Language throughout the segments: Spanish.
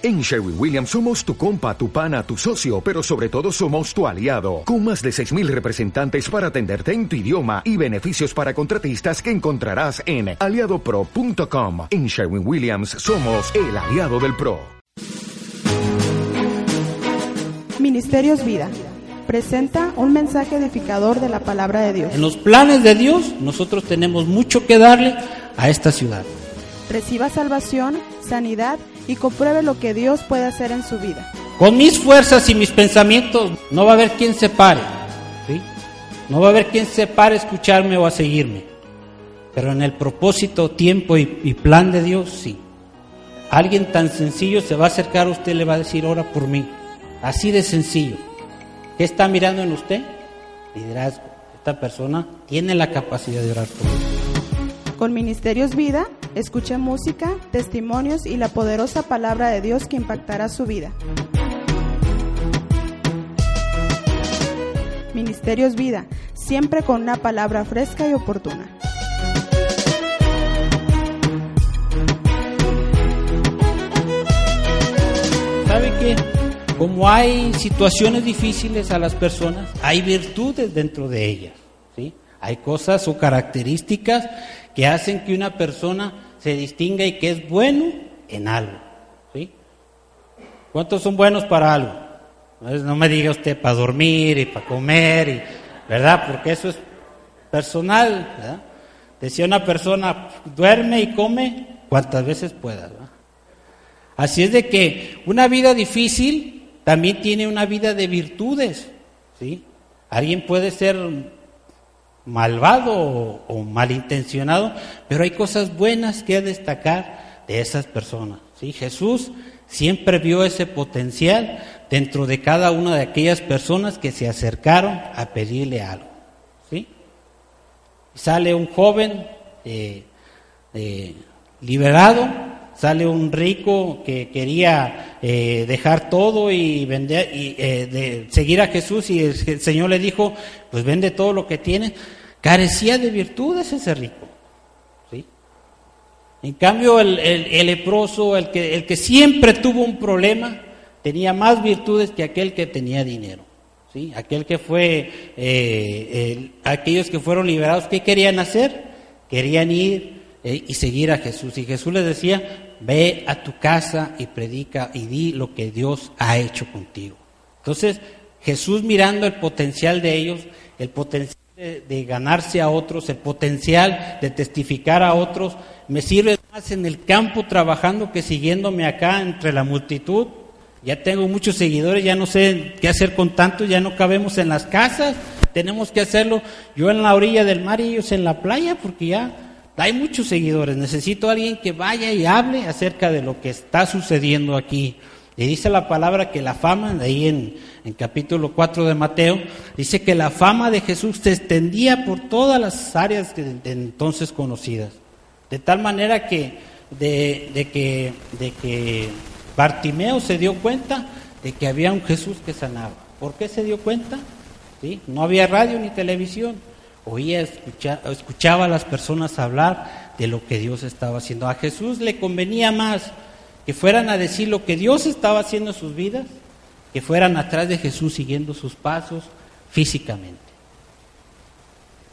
En Sherwin Williams somos tu compa, tu pana, tu socio, pero sobre todo somos tu aliado, con más de 6.000 representantes para atenderte en tu idioma y beneficios para contratistas que encontrarás en aliadopro.com. En Sherwin Williams somos el aliado del PRO. Ministerios Vida presenta un mensaje edificador de la palabra de Dios. En los planes de Dios nosotros tenemos mucho que darle a esta ciudad. Reciba salvación, sanidad y compruebe lo que Dios puede hacer en su vida. Con mis fuerzas y mis pensamientos no va a haber quien se pare. ¿sí? No va a haber quien se pare a escucharme o a seguirme. Pero en el propósito, tiempo y, y plan de Dios, sí. Alguien tan sencillo se va a acercar a usted y le va a decir, ora por mí. Así de sencillo. ¿Qué está mirando en usted? Liderazgo. Esta persona tiene la capacidad de orar por mí. Con Ministerios Vida, escuche música, testimonios y la poderosa palabra de Dios que impactará su vida. Ministerios Vida, siempre con una palabra fresca y oportuna. ¿Sabe qué? Como hay situaciones difíciles a las personas, hay virtudes dentro de ellas. ¿sí? Hay cosas o características que hacen que una persona se distinga y que es bueno en algo. ¿sí? ¿Cuántos son buenos para algo? No me diga usted para dormir y para comer, y, ¿verdad? Porque eso es personal. ¿verdad? Decía una persona, duerme y come cuantas veces pueda. Así es de que una vida difícil también tiene una vida de virtudes. ¿sí? Alguien puede ser malvado o, malintencionado, pero hay cosas buenas que destacar de esas personas. ¿sí? Jesús siempre vio ese potencial dentro de cada una de aquellas personas que se acercaron a pedirle algo. ¿sí? Sale un joven eh, eh, liberado, sale un rico que quería eh, dejar todo y vender y de seguir a Jesús y el, el Señor le dijo, pues vende todo lo que tienes carecía de virtudes ese rico. ¿sí? En cambio, el, el, el, leproso, el que, el que siempre tuvo un problema, tenía más virtudes que aquel que tenía dinero. ¿sí? Aquel que fue, eh, el, aquellos que fueron liberados, ¿qué querían hacer? Querían ir eh, y seguir a Jesús. Y Jesús les decía, ve a tu casa y predica y di lo que Dios ha hecho contigo. Entonces, Jesús mirando el potencial de ellos, el potencial de, ganarse a otros, el potencial de testificar a otros, me sirve más en el campo trabajando que siguiéndome acá entre la multitud. Ya tengo muchos seguidores, ya no sé qué hacer con tantos, ya no cabemos en las casas, tenemos que hacerlo yo en la orilla del mar y ellos en la playa, porque ya hay muchos seguidores. Necesito a alguien que vaya y hable acerca de lo que está sucediendo aquí. Y dice la palabra que la fama, de ahí en, en, capítulo 4 de Mateo, dice que la fama de Jesús se extendía por todas las áreas de, entonces conocidas. De tal manera que de, de, que, de que Bartimeo se dio cuenta de que había un Jesús que sanaba. ¿Por qué se dio cuenta? ¿Sí? No había radio ni televisión. Oía, escucha, escuchaba a las personas hablar de lo que Dios estaba haciendo. A Jesús le convenía más que fueran a decir lo que Dios estaba haciendo en sus vidas, que fueran atrás de Jesús siguiendo sus pasos físicamente.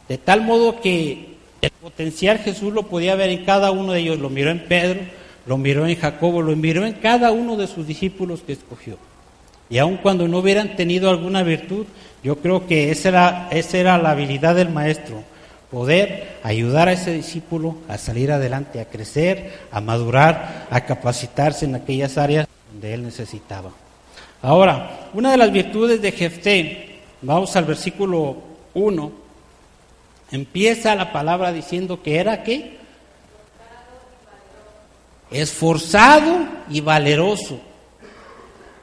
De tal modo que el potencial Jesús lo podía ver en cada uno de ellos, lo miró en Pedro, lo miró en Jacobo, lo miró en cada uno de sus discípulos que escogió. Y aun cuando no hubieran tenido alguna virtud, yo creo que esa era, esa era la habilidad del maestro, poder ayudar a ese discípulo a salir adelante, a crecer, a madurar, a capacitarse en aquellas áreas donde él necesitaba. Ahora, una de las virtudes de Jefté, vamos al versículo 1, empieza la palabra diciendo que era qué? Esforzado y valeroso.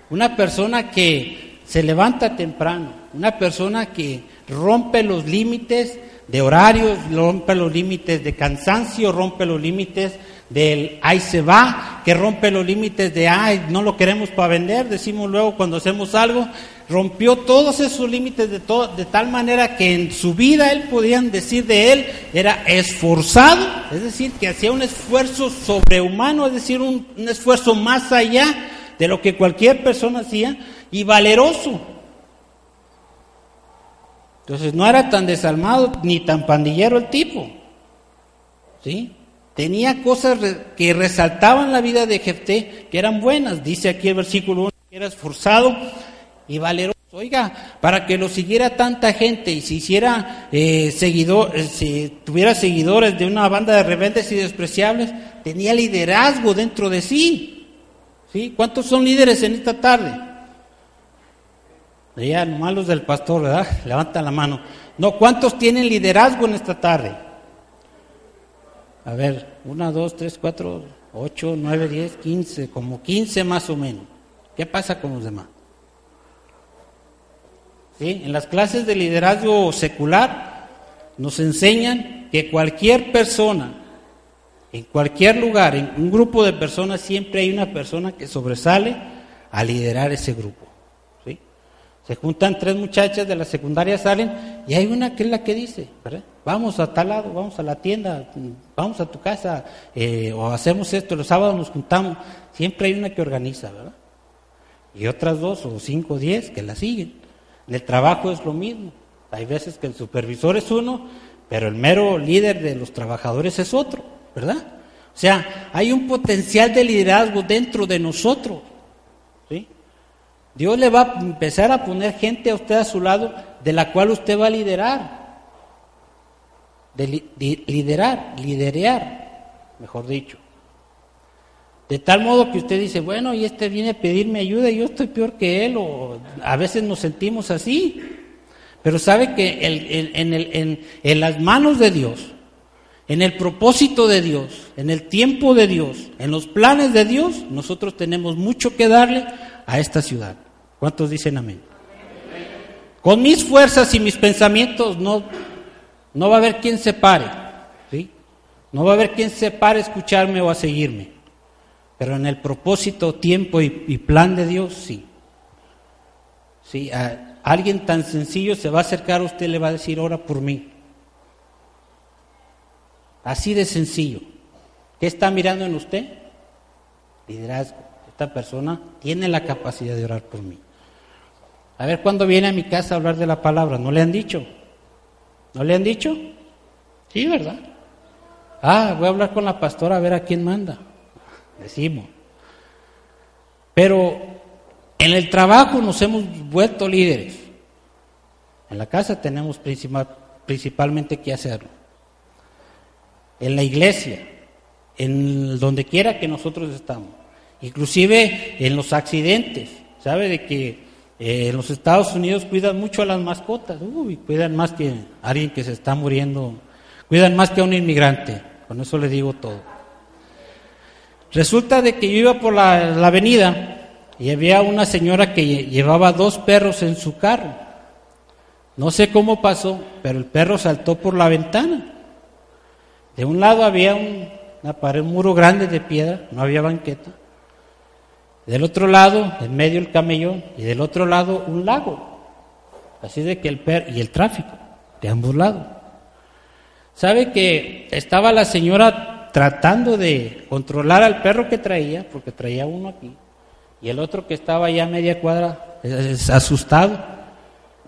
Una persona que se levanta temprano, una persona que rompe los límites de horarios, rompe los límites de cansancio, rompe los límites del ahí se va, que rompe los límites de ay, no lo queremos para vender, decimos luego cuando hacemos algo, rompió todos esos límites de, todo, de tal manera que en su vida él podían decir de él era esforzado, es decir, que hacía un esfuerzo sobrehumano, es decir, un, un esfuerzo más allá de lo que cualquier persona hacía y valeroso. Entonces no era tan desalmado ni tan pandillero el tipo. ¿Sí? Tenía cosas que resaltaban la vida de Jefté que eran buenas. Dice aquí el versículo 1 que era esforzado y valeroso. Oiga, para que lo siguiera tanta gente y se hiciera eh, seguidor, eh, si tuviera seguidores de una banda de rebeldes y despreciables, tenía liderazgo dentro de sí. ¿Sí? ¿Cuántos son líderes en esta tarde? Ya, nomás los del pastor, ¿verdad? Levanta la mano. No, ¿cuántos tienen liderazgo en esta tarde? A ver, una, dos, tres, cuatro, ocho, nueve, diez, quince, como quince más o menos. ¿Qué pasa con los demás? En las clases de liderazgo secular nos enseñan que cualquier persona, en cualquier lugar, en un grupo de personas, siempre hay una persona que sobresale a liderar ese grupo. Se juntan tres muchachas de la secundaria, salen y hay una que es la que dice, vamos a tal lado, vamos a la tienda, vamos a tu casa, eh, o hacemos esto, los sábados nos juntamos. Siempre hay una que organiza, ¿verdad? Y otras dos o cinco o diez que la siguen. En el trabajo es lo mismo. Hay veces que el supervisor es uno, pero el mero líder de los trabajadores es otro, ¿verdad? O sea, hay un potencial de liderazgo dentro de nosotros. Dios le va a empezar a poner gente a usted a su lado de la cual usted va a liderar. De liderar, liderear, mejor dicho. De tal modo que usted dice, bueno, y este viene a pedirme ayuda y yo estoy peor que él, o a veces nos sentimos así. Pero sabe que en, en las manos de Dios, en el propósito de Dios, en el tiempo de Dios, en los planes de Dios, nosotros tenemos mucho que darle a esta ciudad. ¿Cuántos dicen amén? Con mis fuerzas y mis pensamientos no, no va a haber quien se pare, ¿sí? No va a haber quien se pare a escucharme o a seguirme. Pero en el propósito, tiempo y, plan de Dios, sí. Sí, a alguien tan sencillo se va a acercar a usted y le va a decir, ora por mí. Así de sencillo. ¿Qué está mirando en usted? Liderazgo. Esta persona tiene la capacidad de orar por mí. A ver, ¿cuándo viene a mi casa a hablar de la palabra? ¿No le han dicho? ¿No le han dicho? Sí, ¿verdad? Ah, voy a hablar con la pastora a ver a quién manda decimos. Pero en el trabajo nos hemos vuelto líderes. En la casa tenemos principalmente que hacerlo. En la iglesia, en donde quiera que nosotros estamos. Inclusive en los accidentes. ¿Sabe de que eh, los Estados Unidos cuidan mucho a las mascotas? Uy, cuidan más que alguien que se está muriendo. Cuidan más que a un inmigrante. Con eso le digo todo. Resulta de que yo iba por la, avenida y había una señora que llevaba dos perros en su carro. No sé cómo pasó, pero el perro saltó por la ventana. De un lado había un muro grande de piedra, no había banqueta. Del otro lado, en medio el camellón, y del otro lado un lago. Así de que el perro, y el tráfico, de ambos lados. ¿Sabe que estaba la señora tratando de controlar al perro que traía, porque traía uno aquí, y el otro que estaba ya a media cuadra, asustado.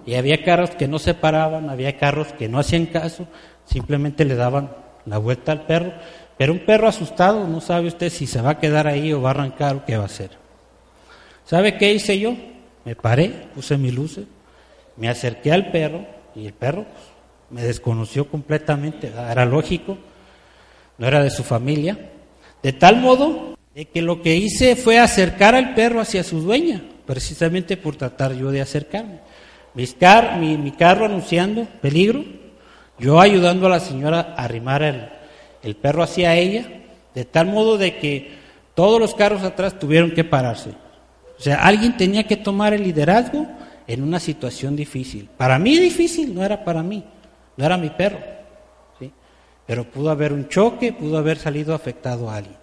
Y había carros que no se paraban, había carros que no hacían caso, simplemente le daban la vuelta al perro. Pero un perro asustado no sabe usted si se va a quedar ahí o va a arrancar o qué va a hacer. ¿Sabe qué hice yo? Me paré, puse mi luces, me acerqué al perro y el perro pues, me desconoció completamente, era lógico no era de su familia, de tal modo de que lo que hice fue acercar al perro hacia su dueña, precisamente por tratar yo de acercarme. mi, carro anunciando peligro, yo ayudando a la señora a arrimar el, el perro hacia ella, de tal modo de que todos los carros atrás tuvieron que pararse. O sea, alguien tenía que tomar el liderazgo en una situación difícil. Para mí difícil, no era para mí, no era mi perro. Pero pudo haber un choque, pudo haber salido afectado a alguien.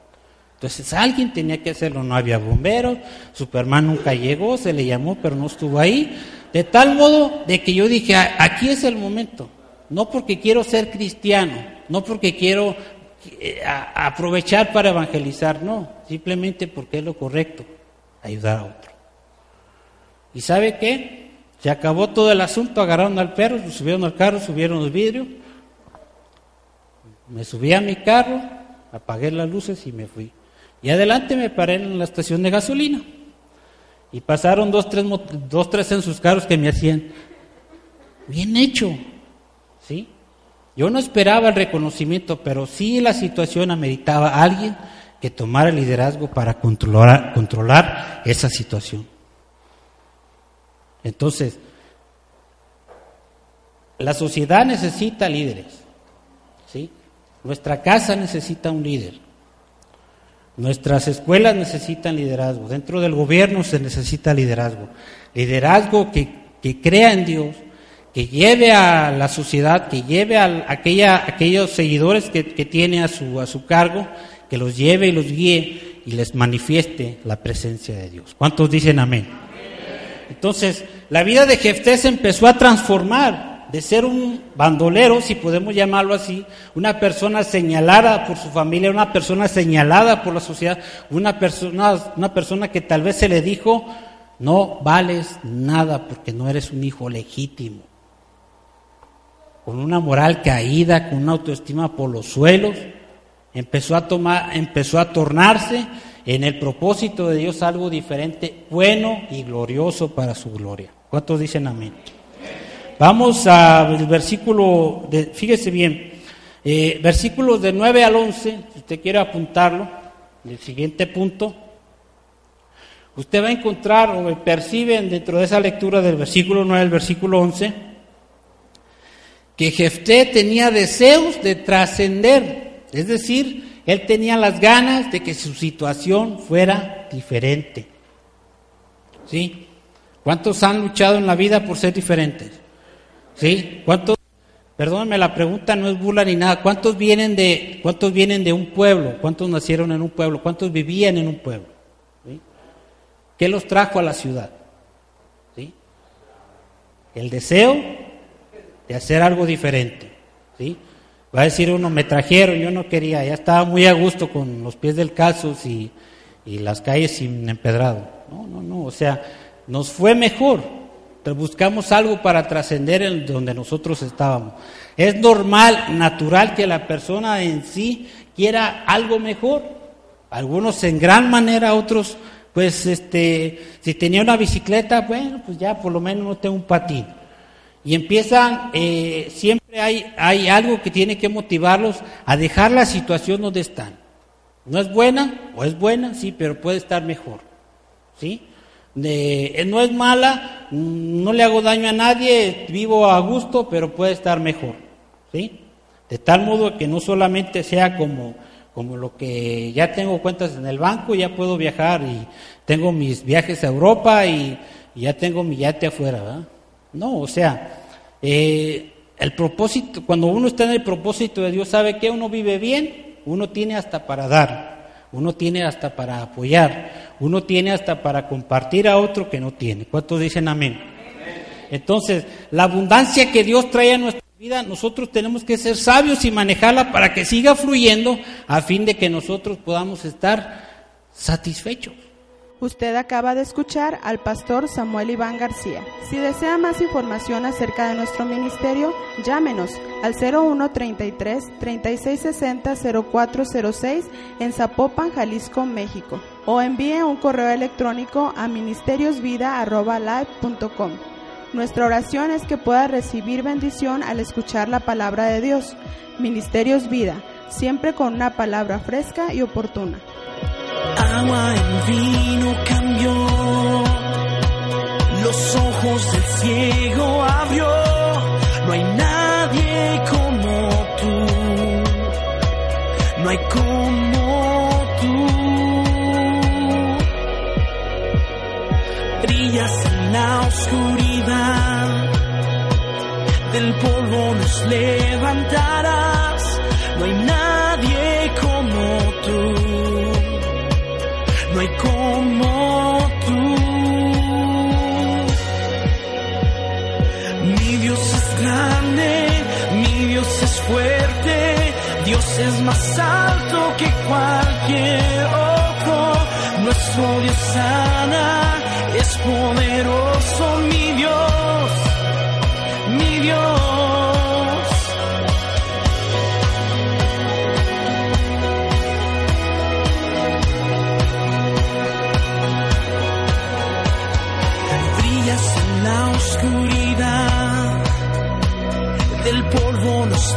Entonces alguien tenía que hacerlo, no había bomberos, Superman nunca llegó, se le llamó, pero no estuvo ahí. De tal modo de que yo dije, aquí es el momento, no porque quiero ser cristiano, no porque quiero eh, aprovechar para evangelizar, no, simplemente porque es lo correcto. Ayudar a otro. ¿Y sabe qué? Se acabó todo el asunto, agarraron al perro, subieron al carro, subieron los vidrios. Me subí a mi carro, apagué las luces y me fui. Y adelante me paré en la estación de gasolina. Y pasaron dos, tres, dos, tres en sus carros que me hacían, bien hecho, ¿sí? Yo no esperaba el reconocimiento, pero sí la situación ameritaba a alguien que tomara el liderazgo para controlar, controlar esa situación. Entonces, la sociedad necesita líderes, ¿sí? Nuestra casa necesita un líder. Nuestras escuelas necesitan liderazgo, dentro del gobierno se necesita liderazgo. Liderazgo que, que crea en Dios, que lleve a la sociedad, que lleve a aquella, aquellos seguidores que, que, tiene a su, a su cargo, que los lleve y los guíe y les manifieste la presencia de Dios. ¿Cuántos dicen amén? Entonces, la vida de Jefté se empezó a transformar de ser un bandolero, si podemos llamarlo así, una persona señalada por su familia, una persona señalada por la sociedad, una persona, una persona que tal vez se le dijo, no vales nada porque no eres un hijo legítimo. Con una moral caída, con una autoestima por los suelos, empezó a tomar, empezó a tornarse en el propósito de Dios algo diferente, bueno y glorioso para su gloria. ¿Cuántos dicen amén? Vamos al versículo, fíjese bien, eh, versículos de 9 al 11, si usted quiere apuntarlo, el siguiente punto, usted va a encontrar o percibe dentro de esa lectura del versículo 9 al versículo 11, que Jefté tenía deseos de trascender, es decir, él tenía las ganas de que su situación fuera diferente. ¿Sí? ¿Cuántos han luchado en la vida por ser diferentes? ¿Sí? ¿Cuántos, perdónenme, la pregunta no es burla ni nada, ¿cuántos vienen de, cuántos vienen de un pueblo? ¿Cuántos nacieron en un pueblo? ¿Cuántos vivían en un pueblo? ¿Qué los trajo a la ciudad? ¿Sí? El deseo de hacer algo diferente. ¿Sí? Va a decir uno, me trajeron, yo no quería, ya estaba muy a gusto con los pies del calzos y, y las calles sin empedrado. No, no, no, o sea, nos fue mejor, buscamos algo para trascender en donde nosotros estábamos. Es normal, natural que la persona en sí quiera algo mejor. Algunos en gran manera, otros, pues, este, si tenía una bicicleta, bueno, pues ya por lo menos no tengo un patín. Y empiezan, eh, siempre hay, hay algo que tiene que motivarlos a dejar la situación donde están. No es buena, o es buena, sí, pero puede estar mejor. ¿Sí? de, no es mala, no le hago daño a nadie, vivo a gusto, pero puede estar mejor. ¿sí? De tal modo que no solamente sea como, como lo que ya tengo cuentas en el banco, ya puedo viajar y tengo mis viajes a Europa y, ya tengo mi yate afuera. No, o sea, eh, el propósito, cuando uno está en el propósito de Dios, sabe que uno vive bien, uno tiene hasta para dar. Uno tiene hasta para apoyar, uno tiene hasta para compartir a otro que no tiene. ¿Cuántos dicen amén? Entonces, la abundancia que Dios trae a nuestra vida, nosotros tenemos que ser sabios y manejarla para que siga fluyendo a fin de que nosotros podamos estar satisfechos. Usted acaba de escuchar al pastor Samuel Iván García. Si desea más información acerca de nuestro ministerio, llámenos al 0133 3660 0406 en Zapopan, Jalisco, México, o envíe un correo electrónico a ministeriosvida@live.com. Nuestra oración es que pueda recibir bendición al escuchar la palabra de Dios. Ministerios Vida, siempre con una palabra fresca y oportuna agua en vino cambió, los ojos del ciego abrió, no hay nadie como tú, no hay como tú. Brillas en la oscuridad, del polvo nos levantarás, no hay nadie hay como tú. Mi Dios es grande, mi Dios es fuerte, Dios es más alto que cualquier otro. Nuestro Dios sana, es poderoso mi Dios.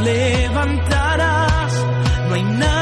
Levantarás, no hay nadie